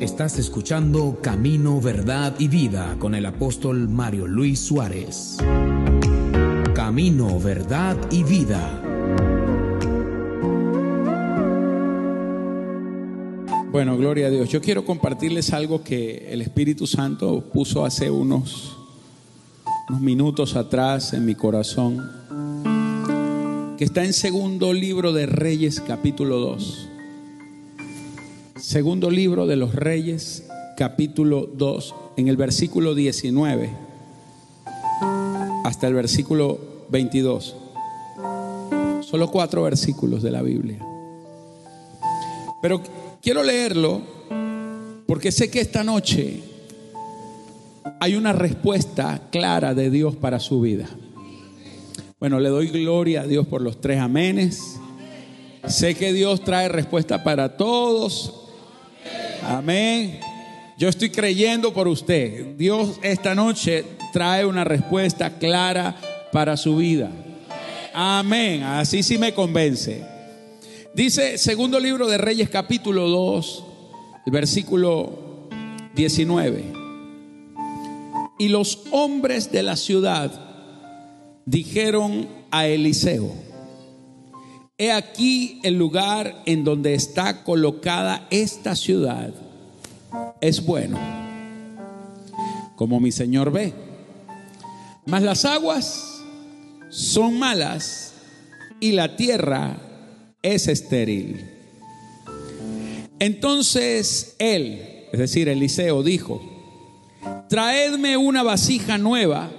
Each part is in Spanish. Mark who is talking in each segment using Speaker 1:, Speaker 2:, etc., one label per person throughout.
Speaker 1: Estás escuchando Camino, Verdad y Vida con el apóstol Mario Luis Suárez. Camino, Verdad y Vida.
Speaker 2: Bueno, gloria a Dios. Yo quiero compartirles algo que el Espíritu Santo puso hace unos, unos minutos atrás en mi corazón, que está en segundo libro de Reyes capítulo 2. Segundo libro de los Reyes capítulo 2, en el versículo 19 hasta el versículo 22. Solo cuatro versículos de la Biblia. Pero quiero leerlo porque sé que esta noche hay una respuesta clara de Dios para su vida. Bueno, le doy gloria a Dios por los tres amenes. Sé que Dios trae respuesta para todos. Amén. Yo estoy creyendo por usted. Dios esta noche trae una respuesta clara para su vida. Amén. Así sí me convence. Dice segundo libro de Reyes capítulo 2, el versículo 19. Y los hombres de la ciudad dijeron a Eliseo, he aquí el lugar en donde está colocada esta ciudad es bueno, como mi Señor ve. Mas las aguas son malas y la tierra es estéril. Entonces él, es decir, Eliseo, dijo, traedme una vasija nueva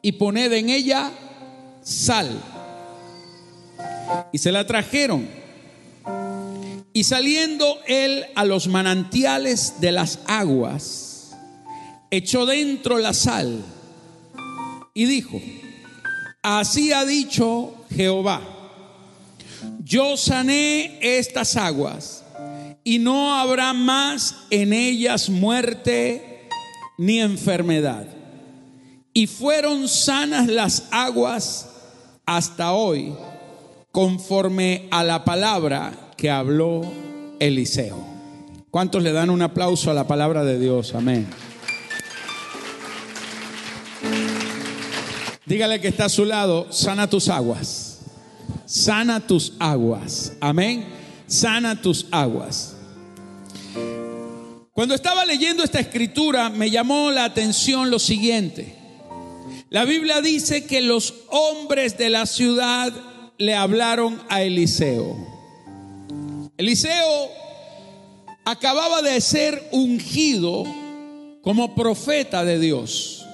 Speaker 2: y poned en ella sal. Y se la trajeron. Y saliendo él a los manantiales de las aguas, echó dentro la sal y dijo, así ha dicho Jehová, yo sané estas aguas y no habrá más en ellas muerte ni enfermedad. Y fueron sanas las aguas hasta hoy, conforme a la palabra que habló Eliseo. ¿Cuántos le dan un aplauso a la palabra de Dios? Amén. Dígale que está a su lado, sana tus aguas. Sana tus aguas. Amén. Sana tus aguas. Cuando estaba leyendo esta escritura me llamó la atención lo siguiente. La Biblia dice que los hombres de la ciudad le hablaron a Eliseo. Eliseo acababa de ser ungido como profeta de Dios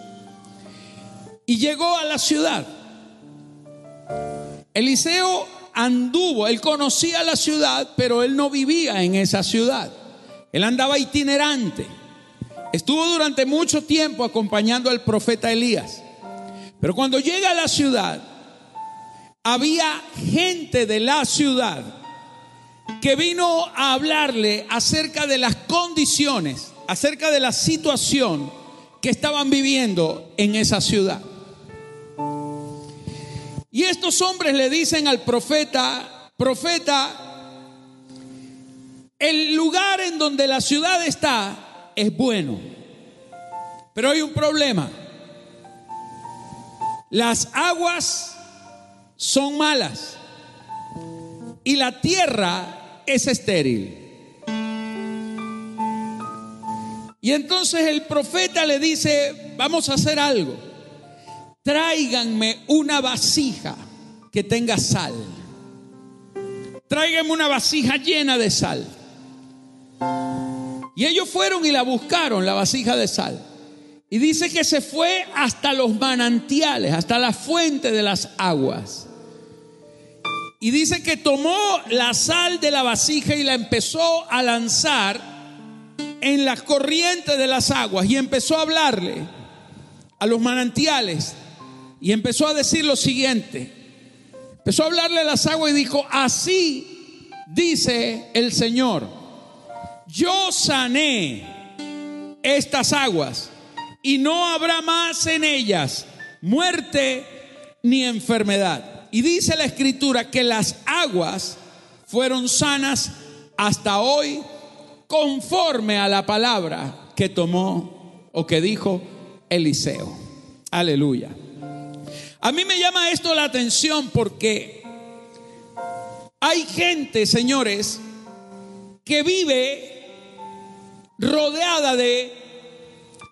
Speaker 2: y llegó a la ciudad. Eliseo anduvo, él conocía la ciudad, pero él no vivía en esa ciudad. Él andaba itinerante. Estuvo durante mucho tiempo acompañando al profeta Elías. Pero cuando llega a la ciudad, había gente de la ciudad que vino a hablarle acerca de las condiciones, acerca de la situación que estaban viviendo en esa ciudad. Y estos hombres le dicen al profeta, profeta, el lugar en donde la ciudad está es bueno, pero hay un problema. Las aguas son malas y la tierra es estéril. Y entonces el profeta le dice, vamos a hacer algo. Tráiganme una vasija que tenga sal. Tráiganme una vasija llena de sal. Y ellos fueron y la buscaron, la vasija de sal. Y dice que se fue hasta los manantiales, hasta la fuente de las aguas. Y dice que tomó la sal de la vasija y la empezó a lanzar en las corrientes de las aguas y empezó a hablarle a los manantiales y empezó a decir lo siguiente. Empezó a hablarle a las aguas y dijo, así dice el Señor, yo sané estas aguas y no habrá más en ellas muerte ni enfermedad. Y dice la escritura que las aguas fueron sanas hasta hoy conforme a la palabra que tomó o que dijo Eliseo. Aleluya. A mí me llama esto la atención porque hay gente, señores, que vive rodeada de,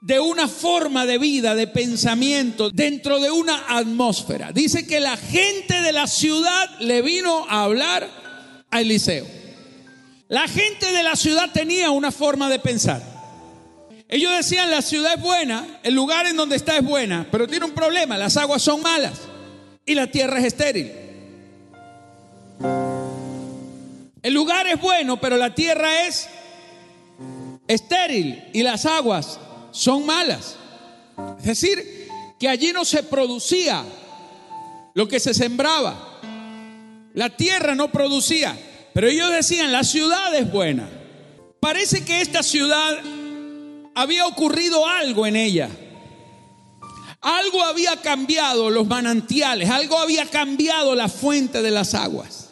Speaker 2: de una forma de vida, de pensamiento, dentro de una atmósfera. Dice que la gente de la ciudad le vino a hablar a Eliseo. La gente de la ciudad tenía una forma de pensar. Ellos decían, la ciudad es buena, el lugar en donde está es buena, pero tiene un problema, las aguas son malas y la tierra es estéril. El lugar es bueno, pero la tierra es estéril y las aguas son malas. Es decir, que allí no se producía lo que se sembraba. La tierra no producía. Pero ellos decían, la ciudad es buena. Parece que esta ciudad había ocurrido algo en ella. Algo había cambiado los manantiales, algo había cambiado la fuente de las aguas.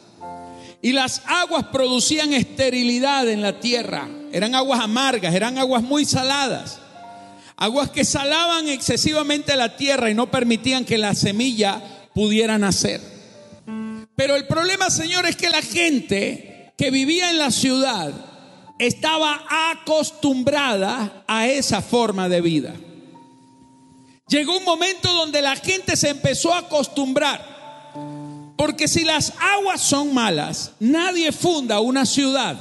Speaker 2: Y las aguas producían esterilidad en la tierra. Eran aguas amargas, eran aguas muy saladas. Aguas que salaban excesivamente la tierra y no permitían que la semilla pudiera nacer. Pero el problema, Señor, es que la gente que vivía en la ciudad estaba acostumbrada a esa forma de vida. Llegó un momento donde la gente se empezó a acostumbrar porque si las aguas son malas, nadie funda una ciudad.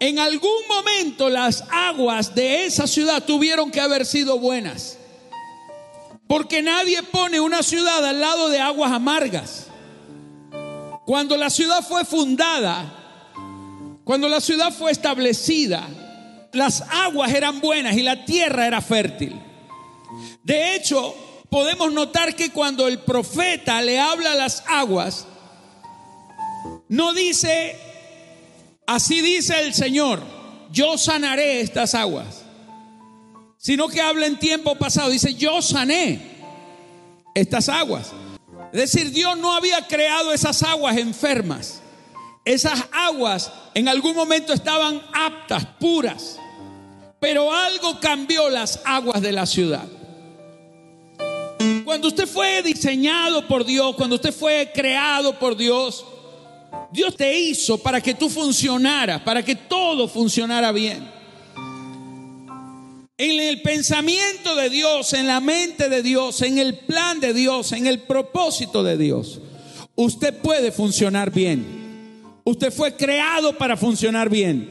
Speaker 2: En algún momento las aguas de esa ciudad tuvieron que haber sido buenas. Porque nadie pone una ciudad al lado de aguas amargas. Cuando la ciudad fue fundada, cuando la ciudad fue establecida, las aguas eran buenas y la tierra era fértil. De hecho, podemos notar que cuando el profeta le habla a las aguas, no dice, así dice el Señor, yo sanaré estas aguas, sino que habla en tiempo pasado, dice, yo sané estas aguas. Es decir, Dios no había creado esas aguas enfermas. Esas aguas en algún momento estaban aptas, puras, pero algo cambió las aguas de la ciudad. Cuando usted fue diseñado por Dios, cuando usted fue creado por Dios, Dios te hizo para que tú funcionaras, para que todo funcionara bien. En el pensamiento de Dios, en la mente de Dios, en el plan de Dios, en el propósito de Dios, usted puede funcionar bien. Usted fue creado para funcionar bien.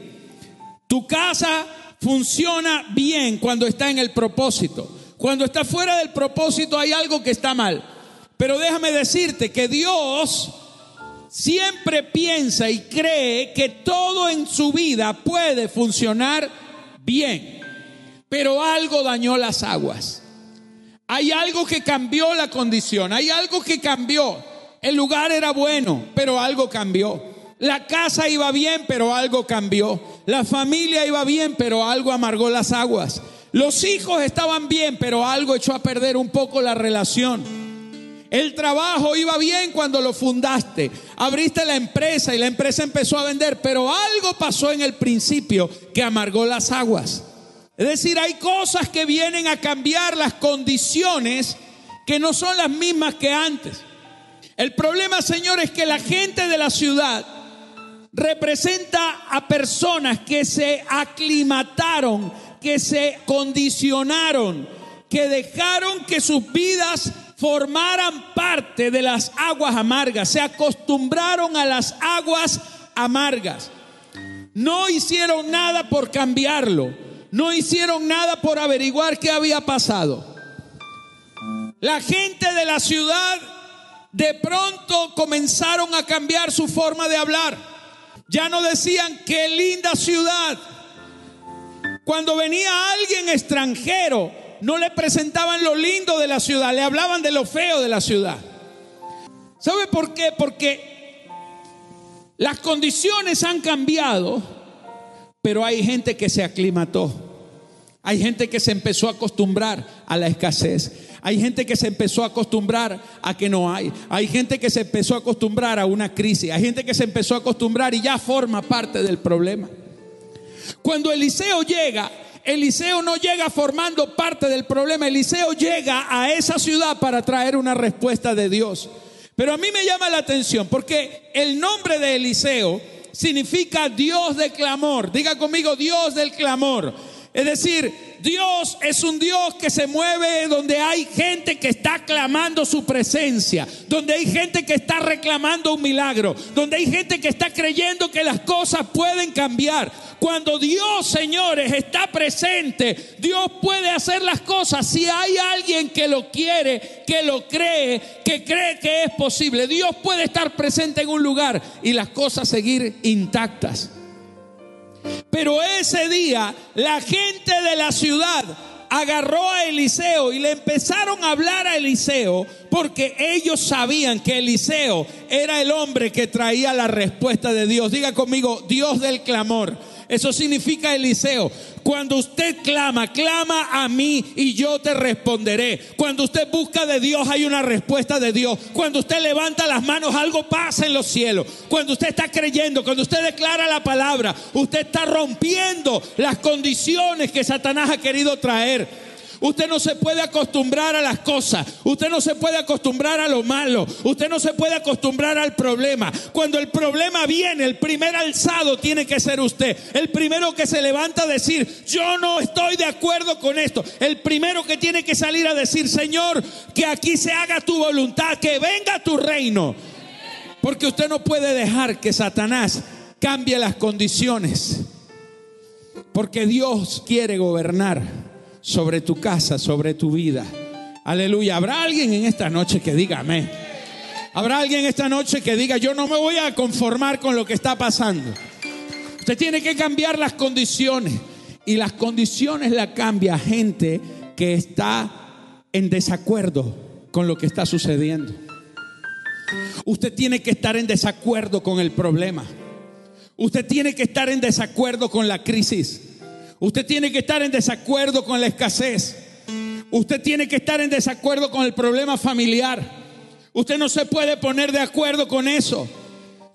Speaker 2: Tu casa funciona bien cuando está en el propósito. Cuando está fuera del propósito hay algo que está mal. Pero déjame decirte que Dios siempre piensa y cree que todo en su vida puede funcionar bien. Pero algo dañó las aguas. Hay algo que cambió la condición. Hay algo que cambió. El lugar era bueno, pero algo cambió. La casa iba bien, pero algo cambió. La familia iba bien, pero algo amargó las aguas. Los hijos estaban bien, pero algo echó a perder un poco la relación. El trabajo iba bien cuando lo fundaste. Abriste la empresa y la empresa empezó a vender, pero algo pasó en el principio que amargó las aguas. Es decir, hay cosas que vienen a cambiar las condiciones que no son las mismas que antes. El problema, Señor, es que la gente de la ciudad representa a personas que se aclimataron que se condicionaron, que dejaron que sus vidas formaran parte de las aguas amargas, se acostumbraron a las aguas amargas. No hicieron nada por cambiarlo, no hicieron nada por averiguar qué había pasado. La gente de la ciudad de pronto comenzaron a cambiar su forma de hablar. Ya no decían qué linda ciudad, cuando venía alguien extranjero, no le presentaban lo lindo de la ciudad, le hablaban de lo feo de la ciudad. ¿Sabe por qué? Porque las condiciones han cambiado, pero hay gente que se aclimató. Hay gente que se empezó a acostumbrar a la escasez. Hay gente que se empezó a acostumbrar a que no hay. Hay gente que se empezó a acostumbrar a una crisis. Hay gente que se empezó a acostumbrar y ya forma parte del problema. Cuando Eliseo llega, Eliseo no llega formando parte del problema, Eliseo llega a esa ciudad para traer una respuesta de Dios. Pero a mí me llama la atención porque el nombre de Eliseo significa Dios de clamor. Diga conmigo Dios del clamor. Es decir, Dios es un Dios que se mueve donde hay gente que está clamando su presencia, donde hay gente que está reclamando un milagro, donde hay gente que está creyendo que las cosas pueden cambiar. Cuando Dios, señores, está presente, Dios puede hacer las cosas. Si hay alguien que lo quiere, que lo cree, que cree que es posible, Dios puede estar presente en un lugar y las cosas seguir intactas. Pero ese día la gente de la ciudad agarró a Eliseo y le empezaron a hablar a Eliseo porque ellos sabían que Eliseo era el hombre que traía la respuesta de Dios. Diga conmigo, Dios del clamor. Eso significa Eliseo. Cuando usted clama, clama a mí y yo te responderé. Cuando usted busca de Dios, hay una respuesta de Dios. Cuando usted levanta las manos, algo pasa en los cielos. Cuando usted está creyendo, cuando usted declara la palabra, usted está rompiendo las condiciones que Satanás ha querido traer. Usted no se puede acostumbrar a las cosas. Usted no se puede acostumbrar a lo malo. Usted no se puede acostumbrar al problema. Cuando el problema viene, el primer alzado tiene que ser usted. El primero que se levanta a decir, yo no estoy de acuerdo con esto. El primero que tiene que salir a decir, Señor, que aquí se haga tu voluntad, que venga tu reino. Porque usted no puede dejar que Satanás cambie las condiciones. Porque Dios quiere gobernar sobre tu casa, sobre tu vida. Aleluya. ¿Habrá alguien en esta noche que diga amén? ¿Habrá alguien esta noche que diga, yo no me voy a conformar con lo que está pasando? Usted tiene que cambiar las condiciones. Y las condiciones la cambia gente que está en desacuerdo con lo que está sucediendo. Usted tiene que estar en desacuerdo con el problema. Usted tiene que estar en desacuerdo con la crisis. Usted tiene que estar en desacuerdo con la escasez. Usted tiene que estar en desacuerdo con el problema familiar. Usted no se puede poner de acuerdo con eso.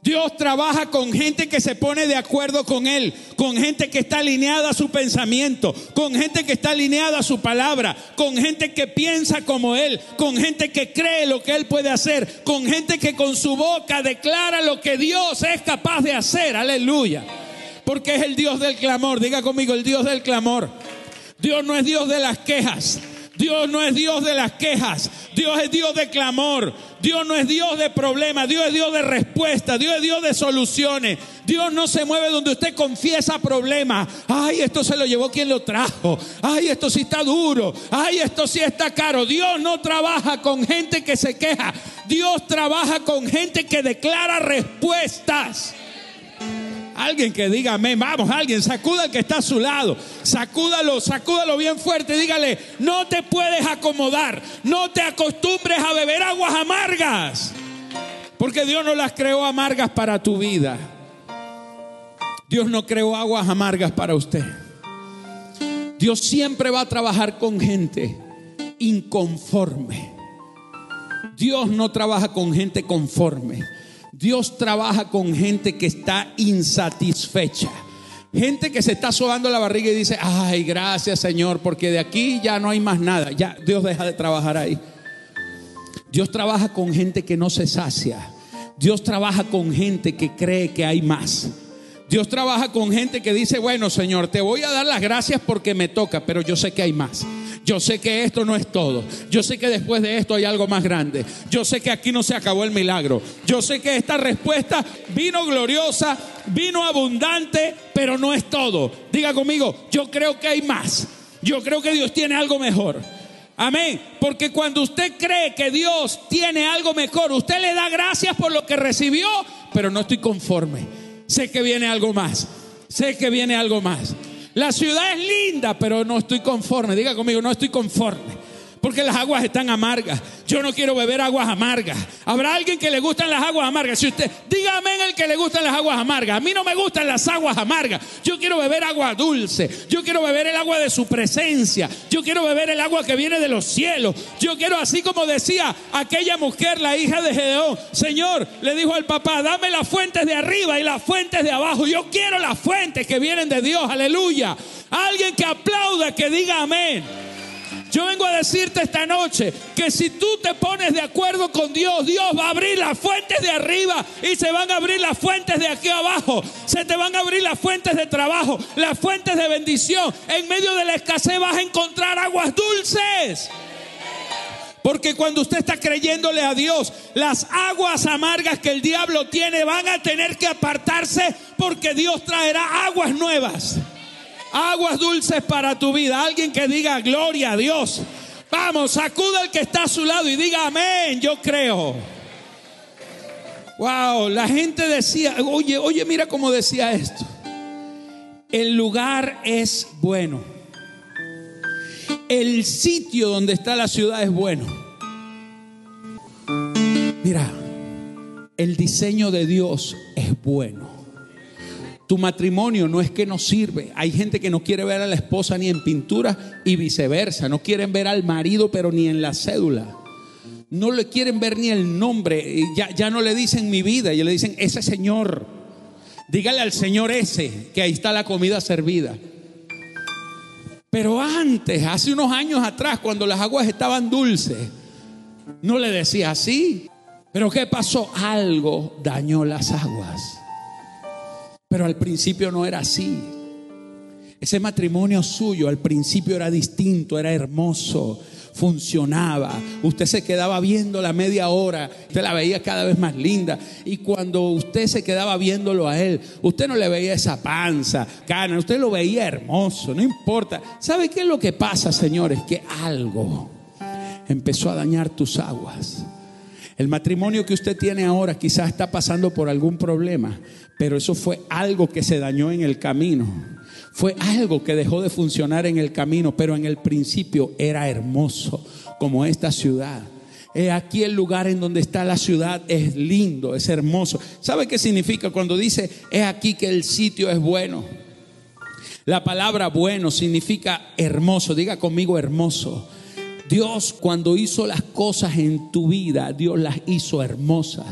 Speaker 2: Dios trabaja con gente que se pone de acuerdo con Él, con gente que está alineada a su pensamiento, con gente que está alineada a su palabra, con gente que piensa como Él, con gente que cree lo que Él puede hacer, con gente que con su boca declara lo que Dios es capaz de hacer. Aleluya porque es el Dios del clamor. Diga conmigo, el Dios del clamor. Dios no es Dios de las quejas. Dios no es Dios de las quejas. Dios es Dios de clamor. Dios no es Dios de problemas. Dios es Dios de respuesta. Dios es Dios de soluciones. Dios no se mueve donde usted confiesa problemas. Ay, esto se lo llevó quien lo trajo. Ay, esto sí está duro. Ay, esto sí está caro. Dios no trabaja con gente que se queja. Dios trabaja con gente que declara respuestas. Alguien que diga amén. Vamos, alguien, sacuda al que está a su lado. Sacúdalo, sacúdalo bien fuerte. Dígale, no te puedes acomodar. No te acostumbres a beber aguas amargas. Porque Dios no las creó amargas para tu vida. Dios no creó aguas amargas para usted. Dios siempre va a trabajar con gente inconforme. Dios no trabaja con gente conforme. Dios trabaja con gente que está insatisfecha. Gente que se está sobando la barriga y dice, ay, gracias Señor, porque de aquí ya no hay más nada. Ya Dios deja de trabajar ahí. Dios trabaja con gente que no se sacia. Dios trabaja con gente que cree que hay más. Dios trabaja con gente que dice, bueno Señor, te voy a dar las gracias porque me toca, pero yo sé que hay más. Yo sé que esto no es todo. Yo sé que después de esto hay algo más grande. Yo sé que aquí no se acabó el milagro. Yo sé que esta respuesta vino gloriosa, vino abundante, pero no es todo. Diga conmigo, yo creo que hay más. Yo creo que Dios tiene algo mejor. Amén. Porque cuando usted cree que Dios tiene algo mejor, usted le da gracias por lo que recibió, pero no estoy conforme. Sé que viene algo más. Sé que viene algo más. La ciudad es linda, pero no estoy conforme. Diga conmigo, no estoy conforme. Porque las aguas están amargas. Yo no quiero beber aguas amargas. Habrá alguien que le gustan las aguas amargas. Si usted, dígame en el que le gustan las aguas amargas. A mí no me gustan las aguas amargas. Yo quiero beber agua dulce. Yo quiero beber el agua de su presencia. Yo quiero beber el agua que viene de los cielos. Yo quiero, así como decía aquella mujer, la hija de Gedeón, Señor, le dijo al papá, dame las fuentes de arriba y las fuentes de abajo. Yo quiero las fuentes que vienen de Dios. Aleluya. Alguien que aplauda, que diga amén. Yo vengo a decirte esta noche que si tú te pones de acuerdo con Dios, Dios va a abrir las fuentes de arriba y se van a abrir las fuentes de aquí abajo. Se te van a abrir las fuentes de trabajo, las fuentes de bendición. En medio de la escasez vas a encontrar aguas dulces. Porque cuando usted está creyéndole a Dios, las aguas amargas que el diablo tiene van a tener que apartarse porque Dios traerá aguas nuevas aguas dulces para tu vida. Alguien que diga gloria a Dios. Vamos, sacuda el que está a su lado y diga amén, yo creo. Wow, la gente decía, oye, oye, mira cómo decía esto. El lugar es bueno. El sitio donde está la ciudad es bueno. Mira, el diseño de Dios es bueno. Tu matrimonio no es que no sirve. Hay gente que no quiere ver a la esposa ni en pintura y viceversa. No quieren ver al marido, pero ni en la cédula. No le quieren ver ni el nombre. Ya, ya no le dicen mi vida, ya le dicen ese señor. Dígale al señor ese que ahí está la comida servida. Pero antes, hace unos años atrás, cuando las aguas estaban dulces, no le decía así. Pero ¿qué pasó? Algo dañó las aguas. Pero al principio no era así. Ese matrimonio suyo al principio era distinto, era hermoso, funcionaba. Usted se quedaba viendo la media hora, usted la veía cada vez más linda. Y cuando usted se quedaba viéndolo a él, usted no le veía esa panza, cana, usted lo veía hermoso, no importa. ¿Sabe qué es lo que pasa, señores? Que algo empezó a dañar tus aguas. El matrimonio que usted tiene ahora quizás está pasando por algún problema, pero eso fue algo que se dañó en el camino. Fue algo que dejó de funcionar en el camino, pero en el principio era hermoso, como esta ciudad. aquí el lugar en donde está la ciudad es lindo, es hermoso. ¿Sabe qué significa cuando dice, es aquí que el sitio es bueno? La palabra bueno significa hermoso. Diga conmigo hermoso. Dios cuando hizo las cosas en tu vida, Dios las hizo hermosas.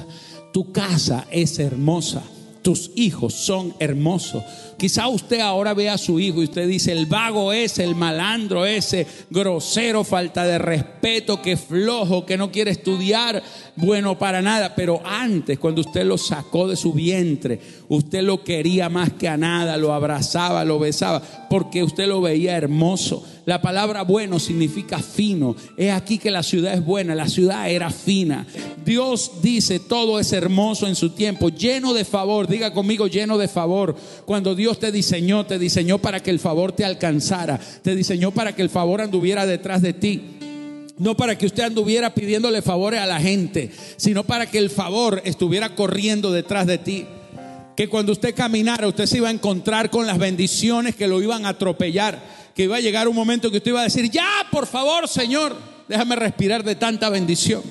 Speaker 2: Tu casa es hermosa. Tus hijos son hermosos. Quizá usted ahora ve a su hijo y usted dice, el vago es, el malandro ese, grosero, falta de respeto, que flojo, que no quiere estudiar, bueno para nada. Pero antes, cuando usted lo sacó de su vientre, usted lo quería más que a nada, lo abrazaba, lo besaba, porque usted lo veía hermoso. La palabra bueno significa fino. Es aquí que la ciudad es buena, la ciudad era fina. Dios dice, todo es hermoso en su tiempo, lleno de favor. Diga conmigo, lleno de favor. Cuando Dios te diseñó, te diseñó para que el favor te alcanzara, te diseñó para que el favor anduviera detrás de ti. No para que usted anduviera pidiéndole favores a la gente, sino para que el favor estuviera corriendo detrás de ti. Que cuando usted caminara, usted se iba a encontrar con las bendiciones que lo iban a atropellar. Que iba a llegar un momento que usted iba a decir, ya, por favor, Señor, déjame respirar de tanta bendición.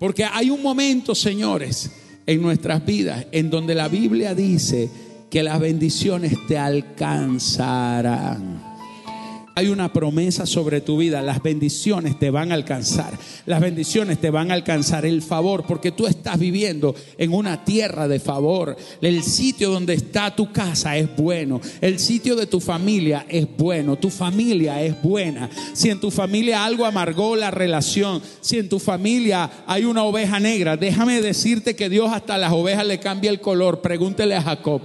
Speaker 2: Porque hay un momento, señores, en nuestras vidas en donde la Biblia dice que las bendiciones te alcanzarán. Hay una promesa sobre tu vida. Las bendiciones te van a alcanzar. Las bendiciones te van a alcanzar el favor porque tú estás viviendo en una tierra de favor. El sitio donde está tu casa es bueno. El sitio de tu familia es bueno. Tu familia es buena. Si en tu familia algo amargó la relación, si en tu familia hay una oveja negra, déjame decirte que Dios hasta las ovejas le cambia el color. Pregúntele a Jacob.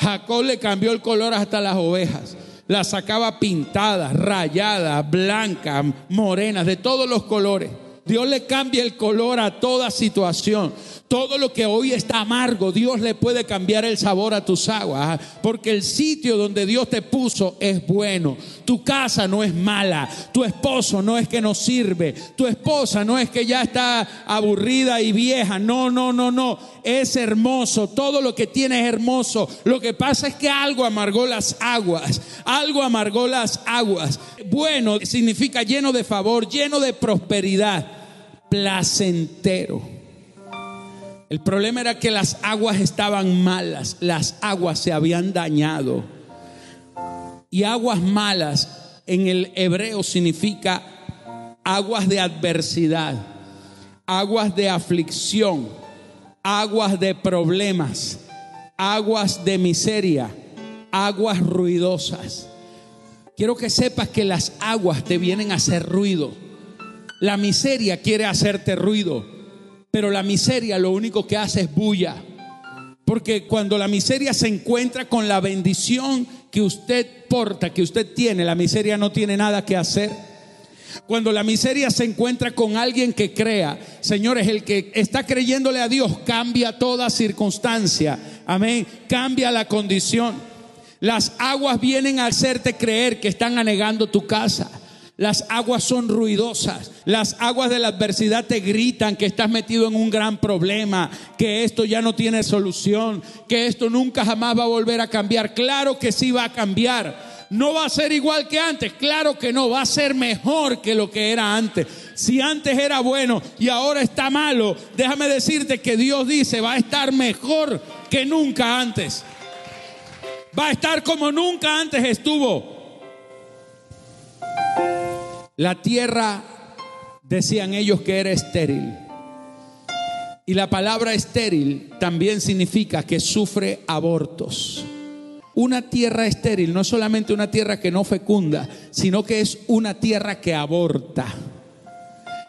Speaker 2: Jacob le cambió el color hasta las ovejas las sacaba pintadas, rayadas, blancas, morenas, de todos los colores. Dios le cambia el color a toda situación. Todo lo que hoy está amargo, Dios le puede cambiar el sabor a tus aguas. Porque el sitio donde Dios te puso es bueno. Tu casa no es mala. Tu esposo no es que no sirve. Tu esposa no es que ya está aburrida y vieja. No, no, no, no. Es hermoso. Todo lo que tiene es hermoso. Lo que pasa es que algo amargó las aguas. Algo amargó las aguas. bueno significa lleno de favor, lleno de prosperidad, placentero. El problema era que las aguas estaban malas, las aguas se habían dañado. Y aguas malas en el hebreo significa aguas de adversidad, aguas de aflicción, aguas de problemas, aguas de miseria, aguas ruidosas. Quiero que sepas que las aguas te vienen a hacer ruido. La miseria quiere hacerte ruido, pero la miseria lo único que hace es bulla. Porque cuando la miseria se encuentra con la bendición que usted porta, que usted tiene, la miseria no tiene nada que hacer. Cuando la miseria se encuentra con alguien que crea, señores, el que está creyéndole a Dios cambia toda circunstancia. Amén. Cambia la condición. Las aguas vienen a hacerte creer que están anegando tu casa. Las aguas son ruidosas. Las aguas de la adversidad te gritan que estás metido en un gran problema, que esto ya no tiene solución, que esto nunca jamás va a volver a cambiar. Claro que sí va a cambiar no va a ser igual que antes. Claro que no, va a ser mejor que lo que era antes. Si antes era bueno y ahora está malo, déjame decirte que Dios dice, va a estar mejor que nunca antes. Va a estar como nunca antes estuvo. La tierra, decían ellos que era estéril. Y la palabra estéril también significa que sufre abortos. Una tierra estéril no es solamente una tierra que no fecunda, sino que es una tierra que aborta.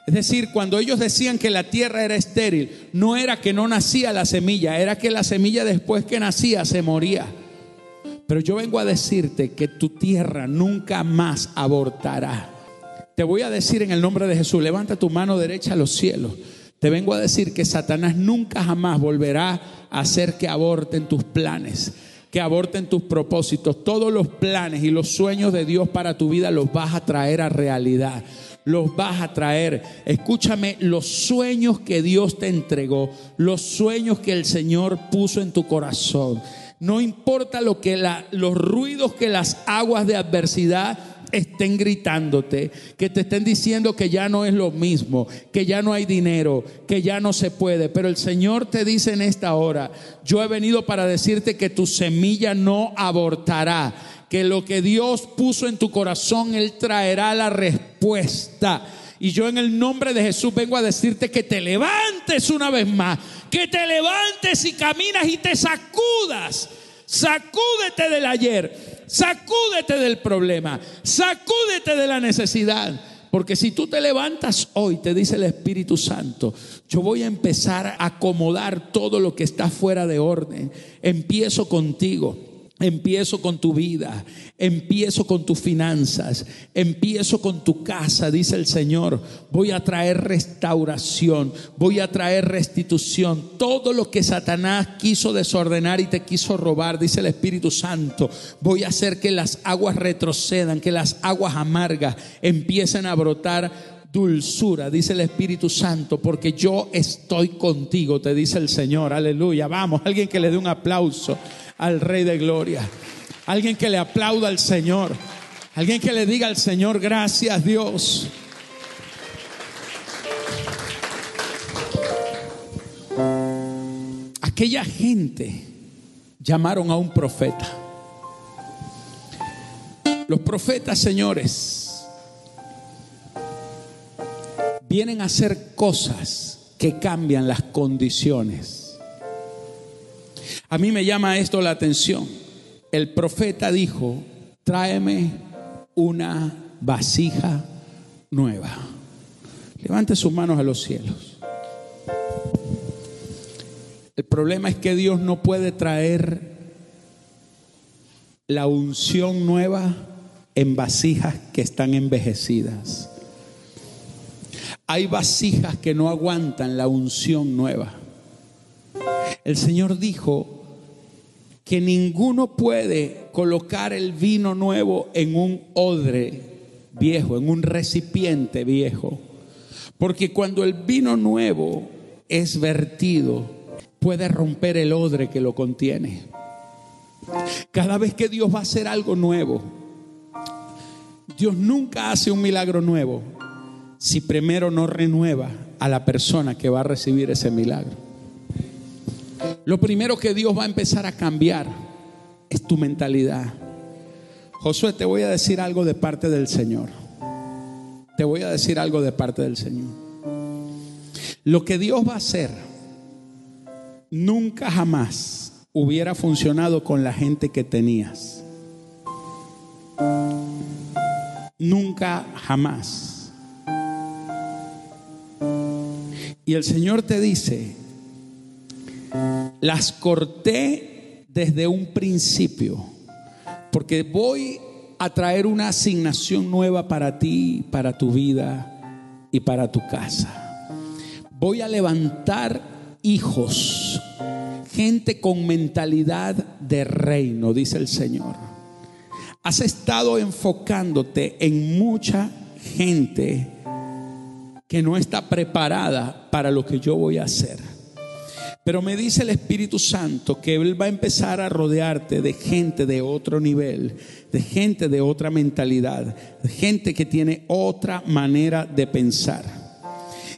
Speaker 2: Es decir, cuando ellos decían que la tierra era estéril, no era que no nacía la semilla, era que la semilla después que nacía se moría. Pero yo vengo a decirte que tu tierra nunca más abortará. Te voy a decir en el nombre de Jesús, levanta tu mano derecha a los cielos. Te vengo a decir que Satanás nunca jamás volverá a hacer que aborten tus planes que aborten tus propósitos. Todos los planes y los sueños de Dios para tu vida los vas a traer a realidad. Los vas a traer. Escúchame, los sueños que Dios te entregó, los sueños que el Señor puso en tu corazón. No importa lo que los ruidos que las aguas de adversidad estén gritándote, que te estén diciendo que ya no es lo mismo, que ya no hay dinero, que ya no se puede. Pero el Señor te dice en esta hora, yo he venido para decirte que tu semilla no abortará, que lo que Dios puso en tu corazón, Él traerá la respuesta. Y yo en el nombre de Jesús vengo a decirte que te levantes una vez más, que te levantes y caminas y te sacudas. Sacúdete del ayer Sacúdete del problema, sacúdete de la necesidad. Porque si tú te levantas hoy, te dice el Espíritu Santo, yo voy a empezar a acomodar todo lo que está fuera de orden. Empiezo contigo. Empiezo con tu vida, empiezo con tus finanzas, empiezo con tu casa, dice el Señor. Voy a traer restauración, voy a traer restitución. Todo lo que Satanás quiso desordenar y te quiso robar, dice el Espíritu Santo. Voy a hacer que las aguas retrocedan, que las aguas amargas empiecen a brotar dulzura, dice el Espíritu Santo, porque yo estoy contigo, te dice el Señor. Aleluya. Vamos, alguien que le dé un aplauso al Rey de Gloria. Alguien que le aplauda al Señor. Alguien que le diga al Señor, gracias Dios. Aquella gente llamaron a un profeta. Los profetas, señores, vienen a hacer cosas que cambian las condiciones. A mí me llama esto la atención. El profeta dijo, tráeme una vasija nueva. Levante sus manos a los cielos. El problema es que Dios no puede traer la unción nueva en vasijas que están envejecidas. Hay vasijas que no aguantan la unción nueva. El Señor dijo que ninguno puede colocar el vino nuevo en un odre viejo, en un recipiente viejo. Porque cuando el vino nuevo es vertido, puede romper el odre que lo contiene. Cada vez que Dios va a hacer algo nuevo, Dios nunca hace un milagro nuevo si primero no renueva a la persona que va a recibir ese milagro. Lo primero que Dios va a empezar a cambiar es tu mentalidad. Josué, te voy a decir algo de parte del Señor. Te voy a decir algo de parte del Señor. Lo que Dios va a hacer nunca jamás hubiera funcionado con la gente que tenías. Nunca jamás. Y el Señor te dice, las corté desde un principio, porque voy a traer una asignación nueva para ti, para tu vida y para tu casa. Voy a levantar hijos, gente con mentalidad de reino, dice el Señor. Has estado enfocándote en mucha gente que no está preparada para lo que yo voy a hacer. Pero me dice el Espíritu Santo que Él va a empezar a rodearte de gente de otro nivel, de gente de otra mentalidad, de gente que tiene otra manera de pensar.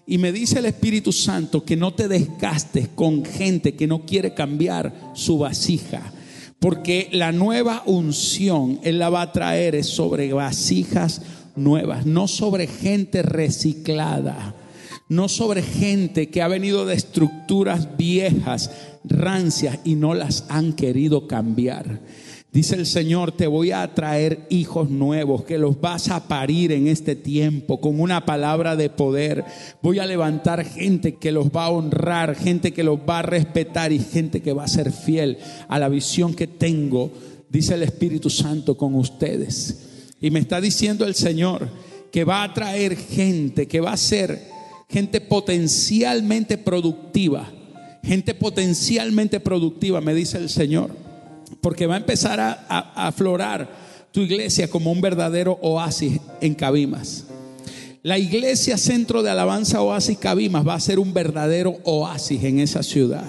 Speaker 2: Y me dice el Espíritu Santo que no te desgastes con gente que no quiere cambiar su vasija. Porque la nueva unción Él la va a traer sobre vasijas nuevas, no sobre gente reciclada, no sobre gente que ha venido de estructuras viejas, rancias y no las han querido cambiar. Dice el Señor, te voy a traer hijos nuevos que los vas a parir en este tiempo con una palabra de poder. Voy a levantar gente que los va a honrar, gente que los va a respetar y gente que va a ser fiel a la visión que tengo, dice el Espíritu Santo con ustedes. Y me está diciendo el Señor que va a traer gente, que va a ser gente potencialmente productiva, gente potencialmente productiva, me dice el Señor porque va a empezar a, aflorar tu iglesia como un verdadero oasis en Cabimas. La iglesia Centro de Alabanza Oasis Cabimas va a ser un verdadero oasis en esa ciudad.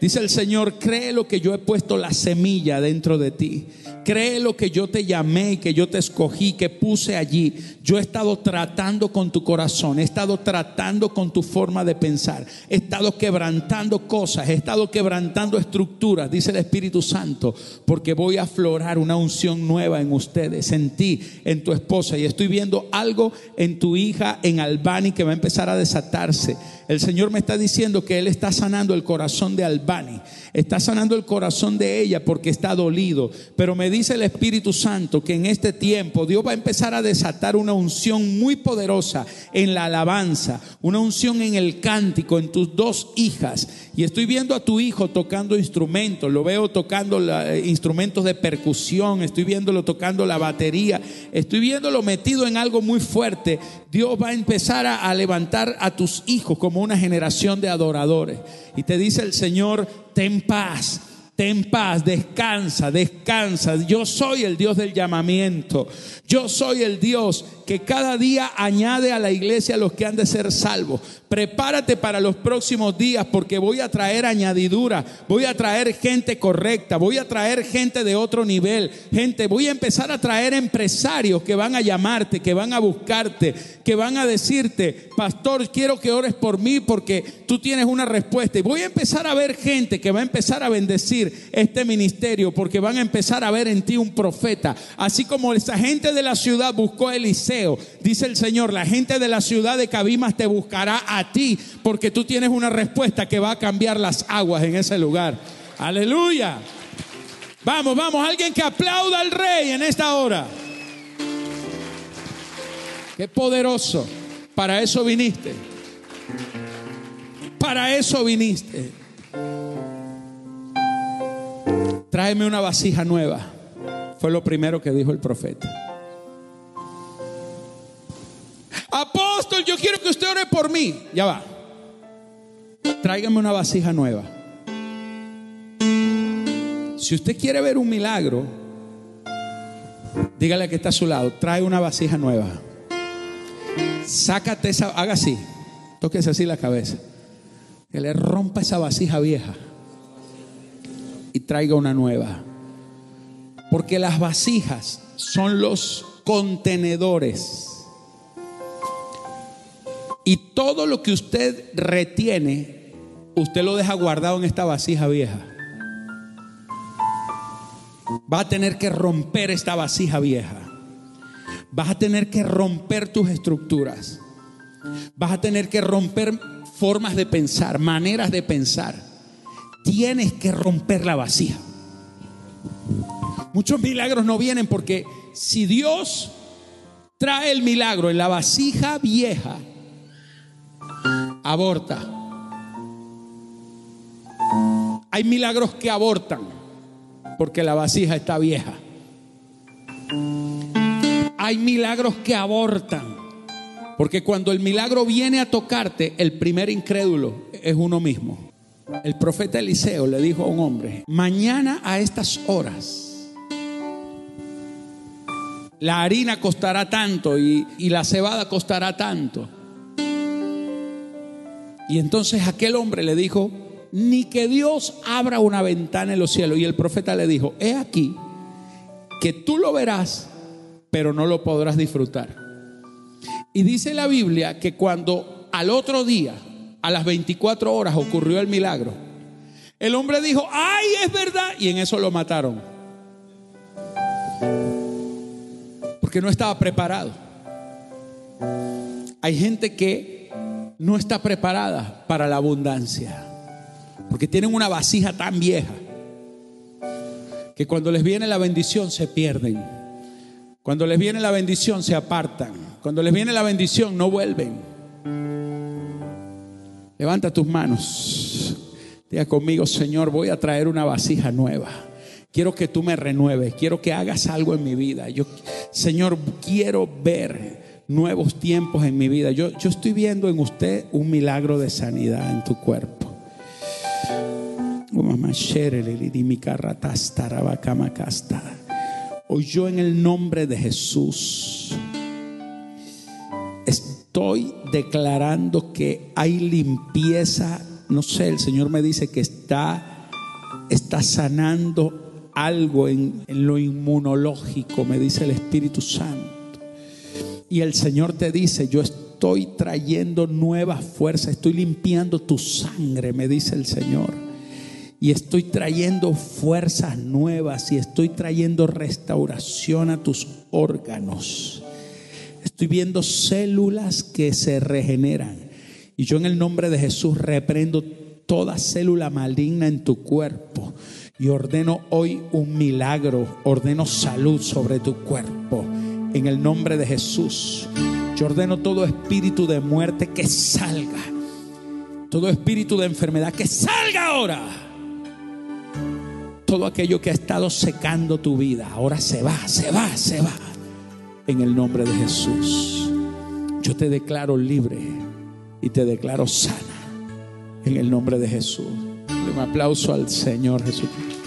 Speaker 2: Dice el Señor, cree lo que yo he puesto la semilla dentro de ti. Cree lo que yo te llamé que yo te escogí, que puse allí. Yo he estado tratando con tu corazón, he estado tratando con tu forma de pensar, he estado quebrantando cosas, he estado quebrantando estructuras, dice el Espíritu Santo, porque voy a aflorar una unción nueva en ustedes, en ti, en tu esposa. Y estoy viendo algo en tu hija, en Albani, que va a empezar a desatarse. El Señor me está diciendo que Él está sanando el corazón de Albani, está sanando el corazón de ella porque está dolido. Pero me dice el Espíritu Santo que en este tiempo Dios va a empezar a desatar una unción muy poderosa en la alabanza, una unción en el cántico, en tus dos hijas. Y estoy viendo a tu hijo tocando instrumentos, lo veo tocando eh, instrumentos de percusión, estoy viéndolo tocando la batería, estoy viéndolo metido en algo muy fuerte. Dios va a empezar a levantar a tus hijos como una generación de adoradores. Y te dice el Señor, ten paz, ten paz, descansa, descansa. Yo soy el Dios del llamamiento. Yo soy el Dios que cada día añade a la iglesia los que han de ser salvos. Prepárate para los próximos días porque voy a traer añadidura, voy a traer gente correcta, voy a traer gente de otro nivel, gente, voy a empezar a traer empresarios que van a llamarte, que van a buscarte, que van a decirte, pastor, quiero que ores por mí porque tú tienes una respuesta. Y voy a empezar a ver gente que va a empezar a bendecir este ministerio porque van a empezar a ver en ti un profeta, así como esa gente de la ciudad buscó a Eliseo. Dice el Señor, la gente de la ciudad de Cabimas te buscará a ti porque tú tienes una respuesta que va a cambiar las aguas en ese lugar. Aleluya. Vamos, vamos, alguien que aplauda al rey en esta hora. Qué poderoso. Para eso viniste. Para eso viniste. Tráeme una vasija nueva. Fue lo primero que dijo el profeta. Ya va. Tráigame una vasija nueva. Si usted quiere ver un milagro, dígale que está a su lado, trae una vasija nueva. Sácate esa, haga así, tóquese así la cabeza. Que le rompa esa vasija vieja y traiga una nueva. Porque las vasijas son los contenedores. Y todo lo que usted retiene, usted lo deja guardado en esta vasija vieja. Va a tener que romper esta vasija vieja. Vas a tener que romper tus estructuras. Vas a tener que romper formas de pensar, maneras de pensar. Tienes que romper la vasija. Muchos milagros no vienen porque si Dios trae el milagro en la vasija vieja, aborta. Hay milagros que abortan porque la vasija está vieja. Hay milagros que abortan porque cuando el milagro viene a tocarte, el primer incrédulo es uno mismo. El profeta Eliseo le dijo a un hombre, mañana a estas horas la harina costará tanto y, y la cebada costará tanto. Y entonces aquel hombre le dijo, ni que Dios abra una ventana en los cielos. Y el profeta le dijo, he aquí que tú lo verás, pero no lo podrás disfrutar. Y dice la Biblia que cuando al otro día, a las 24 horas, ocurrió el milagro, el hombre dijo, ay, es verdad, y en eso lo mataron. Porque no estaba preparado. Hay gente que no está preparada para la abundancia. Porque tienen una vasija tan vieja que cuando les viene la bendición se pierden. Cuando les viene la bendición se apartan. Cuando les viene la bendición no vuelven. Levanta tus manos. Diga conmigo, Señor, voy a traer una vasija nueva. Quiero que tú me renueves. Quiero que hagas algo en mi vida. Yo, Señor, quiero ver nuevos tiempos en mi vida. Yo, yo estoy viendo en usted un milagro de sanidad en tu cuerpo. Hoy yo en el nombre de Jesús estoy declarando que hay limpieza. No sé, el Señor me dice que está, está sanando algo en, en lo inmunológico, me dice el Espíritu Santo. Y el Señor te dice, yo estoy trayendo nueva fuerza, estoy limpiando tu sangre, me dice el Señor. Y estoy trayendo fuerzas nuevas y estoy trayendo restauración a tus órganos. Estoy viendo células que se regeneran. Y yo en el nombre de Jesús reprendo toda célula maligna en tu cuerpo. Y ordeno hoy un milagro, ordeno salud sobre tu cuerpo en el nombre de Jesús. Yo ordeno todo espíritu de muerte que salga. Todo espíritu de enfermedad que salga ahora. Todo aquello que ha estado secando tu vida, ahora se va, se va, se va. En el nombre de Jesús. Yo te declaro libre y te declaro sana. En el nombre de Jesús. Un aplauso al Señor Jesucristo.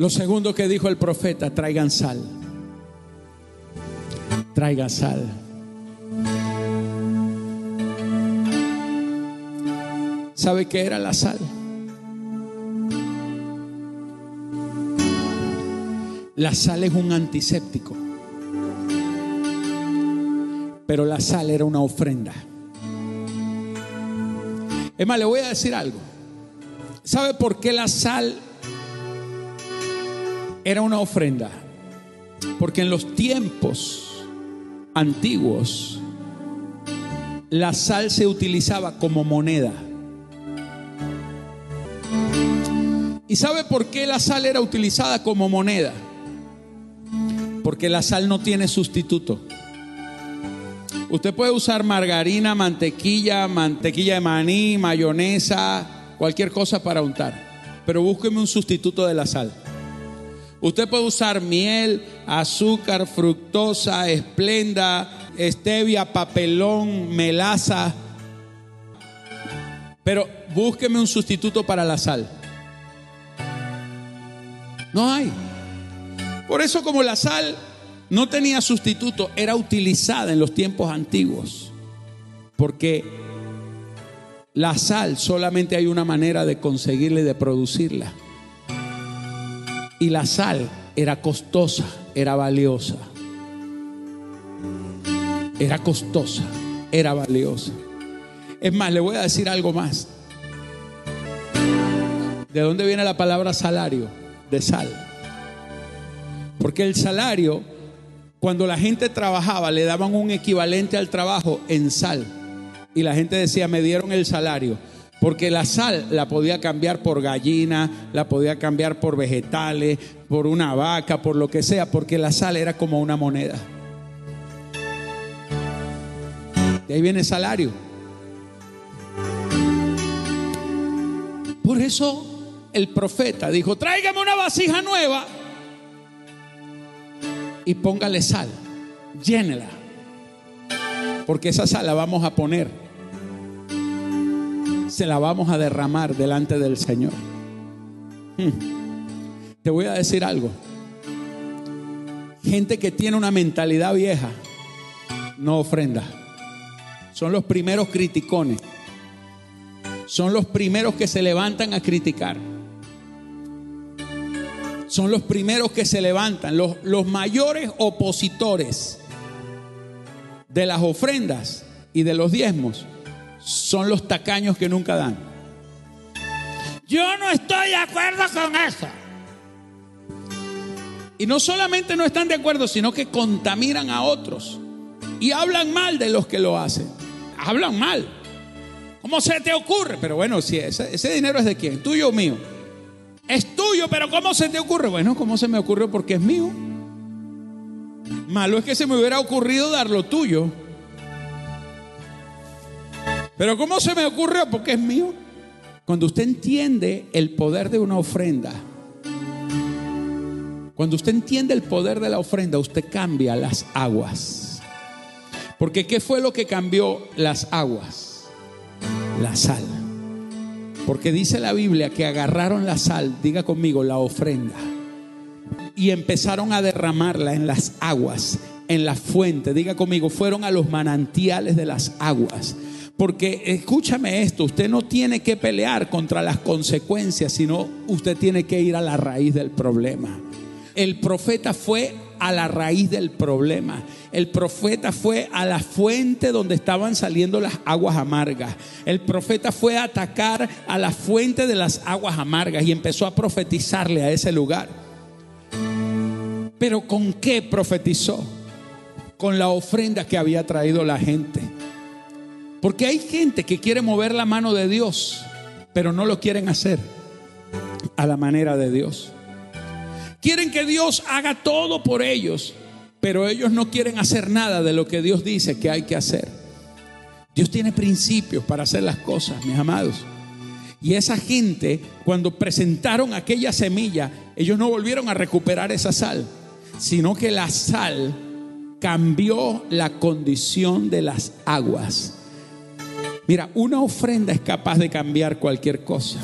Speaker 2: Lo segundo que dijo el profeta, traigan sal. Traigan sal. ¿Sabe qué era la sal? La sal es un antiséptico. Pero la sal era una ofrenda. Es más, le voy a decir algo. ¿Sabe por qué la sal era una ofrenda. Porque en los tiempos antiguos la sal se utilizaba como moneda. ¿Y sabe por qué la sal era utilizada como moneda? Porque la sal no tiene sustituto. Usted puede usar margarina, mantequilla, mantequilla de maní, mayonesa, cualquier cosa para untar. Pero búsqueme un sustituto de la sal. Usted puede usar miel, azúcar, fructosa, esplenda, stevia, papelón, melaza. Pero búsqueme un sustituto para la sal. No hay. Por eso como la sal no tenía sustituto, era utilizada en los tiempos antiguos. Porque La sal solamente hay una manera de conseguirla y de producirla. Y la sal era costosa, era valiosa. Era costosa, era valiosa. Es más, le voy a decir algo más. ¿De dónde viene la palabra salario? De sal. Porque el salario, cuando la gente trabajaba, le daban un equivalente al trabajo en sal. Y la gente decía, me dieron el salario. Porque la sal la podía cambiar por gallina, la podía cambiar por vegetales, por una vaca, por lo que sea, porque la sal era como una moneda. De ahí viene salario. Por eso el profeta dijo, tráigame una vasija nueva y póngale sal, llénela, porque esa sal la vamos a poner, se la vamos a derramar delante del Señor. Hmm. Te voy a decir algo, gente que tiene una mentalidad vieja, no ofrenda, son los primeros criticones, son los primeros que se levantan a criticar son los primeros que se levantan, los, los mayores opositores de las ofrendas y de los diezmos son los tacaños que nunca dan. Yo no estoy de acuerdo con eso. Y no solamente no están de acuerdo, sino que contaminan a otros. Y hablan mal de los que lo hacen. Hablan mal. ¿Cómo se te ocurre? Pero bueno, si ese, ese dinero es de quién, tuyo o mío. Es tuyo, pero ¿cómo se te ocurre? Bueno, ¿cómo se me ocurrió? Porque es mío. Malo es que se me hubiera ocurrido dar lo tuyo. Pero ¿cómo se me ocurrió? Porque es mío. Cuando usted entiende el poder de una ofrenda, cuando usted entiende el poder de la ofrenda, usted cambia las aguas. Porque ¿qué fue lo que cambió las aguas? La sal. Porque dice la Biblia que agarraron la sal, diga conmigo, la ofrenda, y empezaron a derramarla en las aguas, en la fuente, diga conmigo, fueron a los manantiales de las aguas. Porque escúchame esto, usted no tiene que pelear contra las consecuencias, sino usted tiene que ir a la raíz del problema. El profeta fue a la raíz del problema. El profeta fue a la fuente donde estaban saliendo las aguas amargas. El profeta fue a atacar a la fuente de las aguas amargas y empezó a profetizarle a ese lugar. Pero ¿con qué profetizó? Con la ofrenda que había traído la gente. Porque hay gente que quiere mover la mano de Dios, pero no lo quieren hacer a la manera de Dios. Quieren que Dios haga todo por ellos, pero ellos no quieren hacer nada de lo que Dios dice que hay que hacer. Dios tiene principios para hacer las cosas, mis amados. Y esa gente, cuando presentaron aquella semilla, ellos no volvieron a recuperar esa sal, sino que la sal cambió la condición de las aguas. Mira, una ofrenda es capaz de cambiar cualquier cosa.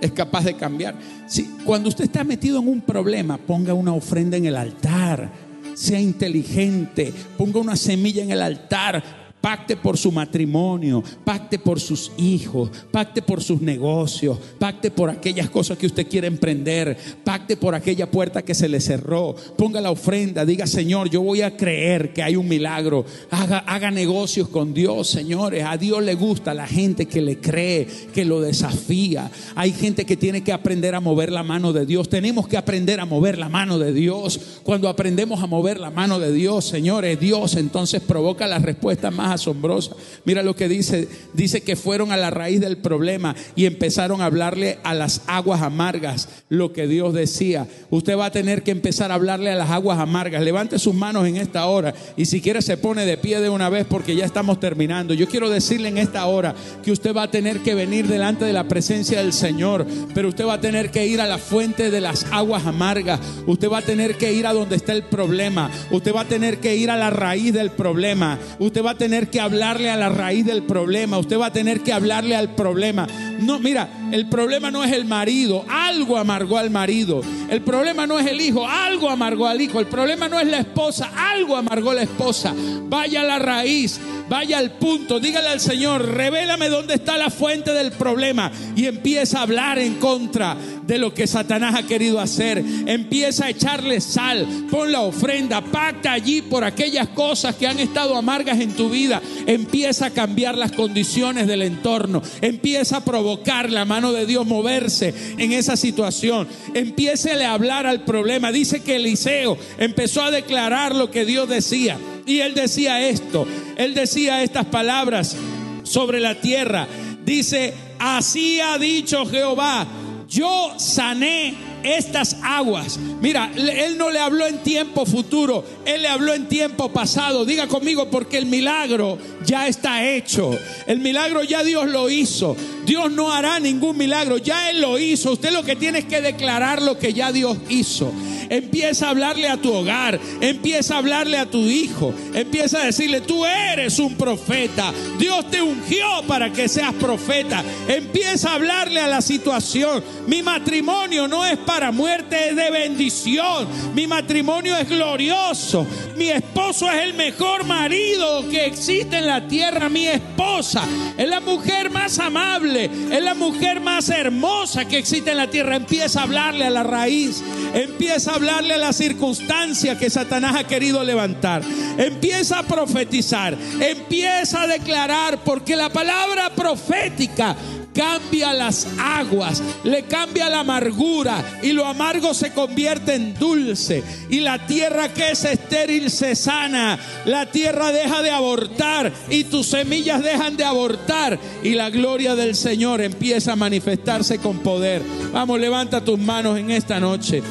Speaker 2: Es capaz de cambiar. Si, cuando usted está metido en un problema, ponga una ofrenda en el altar. Sea inteligente. Ponga una semilla en el altar pacte por su matrimonio, pacte por sus hijos, pacte por sus negocios, pacte por aquellas cosas que usted quiere emprender, pacte por aquella puerta que se le cerró, ponga la ofrenda, diga Señor, yo voy a creer que hay un milagro, haga, haga negocios con Dios, señores, a Dios le gusta la gente que le cree, que lo desafía, hay gente que tiene que aprender a mover la mano de Dios, tenemos que aprender a mover la mano de Dios, cuando aprendemos a mover la mano de Dios, señores, Dios entonces provoca la respuesta más asombrosa. Mira lo que dice, dice que fueron a la raíz del problema y empezaron a hablarle a las aguas amargas lo que Dios decía. Usted va a tener que empezar a hablarle a las aguas amargas. Levante sus manos en esta hora y si quiere se pone de pie de una vez porque ya estamos terminando. Yo quiero decirle en esta hora que usted va a tener que venir delante de la presencia del Señor, pero usted va a tener que ir a la fuente de las aguas amargas. Usted va a tener que ir a donde está el problema. Usted va a tener que ir a la raíz del problema. Usted va a tener que hablarle a la raíz del problema. Usted va a tener que hablarle al problema. No, mira, el problema no es el marido, algo amargó al marido. El problema no es el hijo, algo amargó al hijo. El problema no es la esposa, algo amargó la esposa. Vaya a la raíz. Vaya al punto, dígale al Señor, revélame dónde está la fuente del problema y empieza a hablar en contra de lo que Satanás ha querido hacer. Empieza a echarle sal, pon la ofrenda, pacta allí por aquellas cosas que han estado amargas en tu vida. Empieza a cambiar las condiciones del entorno. Empieza a provocar la mano de Dios moverse en esa situación. Empiece a hablar al problema. Dice que Eliseo empezó a declarar lo que Dios decía. Y él decía esto, él decía estas palabras sobre la tierra. Dice, así ha dicho Jehová, yo sané estas aguas. Mira, Él no le habló en tiempo futuro, Él le habló en tiempo pasado. Diga conmigo, porque el milagro ya está hecho. El milagro ya Dios lo hizo. Dios no hará ningún milagro, ya Él lo hizo. Usted lo que tiene es que declarar lo que ya Dios hizo. Empieza a hablarle a tu hogar, empieza a hablarle a tu hijo, empieza a decirle, tú eres un profeta, Dios te ungió para que seas profeta. Empieza a hablarle a la situación. Mi matrimonio no es para muerte, es de bendición. Mi matrimonio es glorioso. Mi esposo es el mejor marido que existe en la tierra. Mi esposa es la mujer más amable, es la mujer más hermosa que existe en la tierra. Empieza a hablarle a la raíz, empieza a hablarle a la circunstancia que Satanás ha querido levantar. Empieza a profetizar, empieza a declarar, porque la palabra profética cambia las aguas, le cambia la amargura y lo amargo se convierte en dulce. Y la tierra que es estéril se sana, la tierra deja de abortar y tus semillas dejan de abortar. Y la gloria del Señor empieza a manifestarse con poder. Vamos, levanta tus manos en esta noche.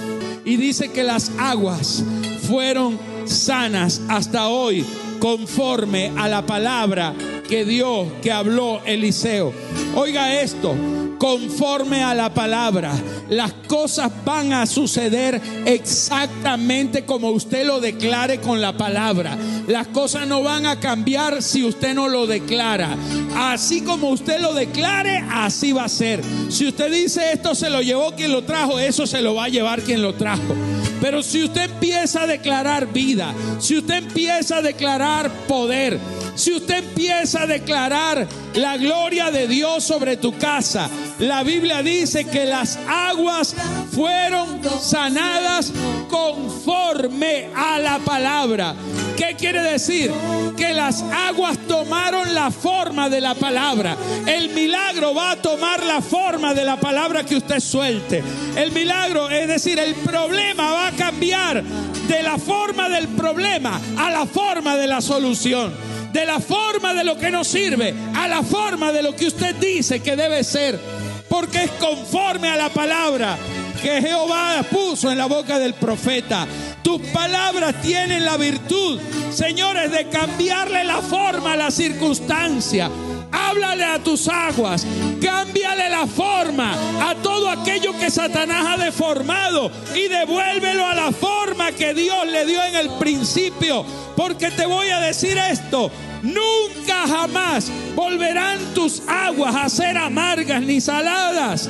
Speaker 2: Y dice que las aguas fueron sanas hasta hoy conforme a la palabra que dio, que habló Eliseo. Oiga esto, conforme a la palabra, las cosas van a suceder exactamente como usted lo declare con la palabra. Las cosas no van a cambiar si usted no lo declara. Así como usted lo declare, así va a ser. Si usted dice esto se lo llevó quien lo trajo, eso se lo va a llevar quien lo trajo. Pero si usted empieza a declarar vida, si usted empieza a declarar poder, si usted empieza a declarar la gloria de Dios sobre tu casa, la Biblia dice que las aguas fueron sanadas conforme a la palabra. ¿Qué quiere decir? Que las aguas tomaron la forma de la palabra. El milagro va a tomar la forma de la palabra que usted suelte. El milagro, es decir, el problema va a cambiar de la forma del problema a la forma de la solución de la forma de lo que nos sirve a la forma de lo que usted dice que debe ser, porque es conforme a la palabra que Jehová puso en la boca del profeta. Tus palabras tienen la virtud, señores, de cambiarle la forma a la circunstancia. Háblale a tus aguas, cámbiale la forma a todo aquello que Satanás ha deformado y devuélvelo a la forma que Dios le dio en el principio. Porque te voy a decir esto, Nunca jamás volverán tus aguas a ser amargas ni saladas.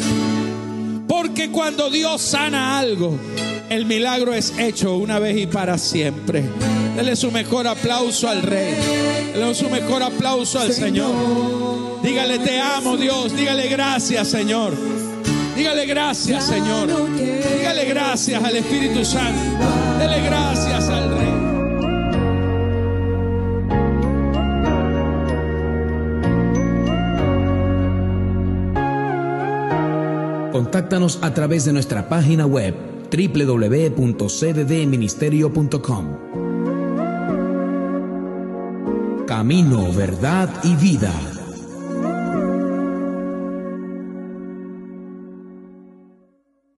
Speaker 2: Porque cuando Dios sana algo, el milagro es hecho una vez y para siempre. Dele su mejor aplauso al Rey. Dele su mejor aplauso al Señor. Dígale, te amo Dios. Dígale gracias, Señor. Dígale gracias, Señor. Dígale gracias al Espíritu Santo. Dele gracias al Rey.
Speaker 1: Contáctanos a través de nuestra página web www.cddministerio.com. Camino, verdad y vida.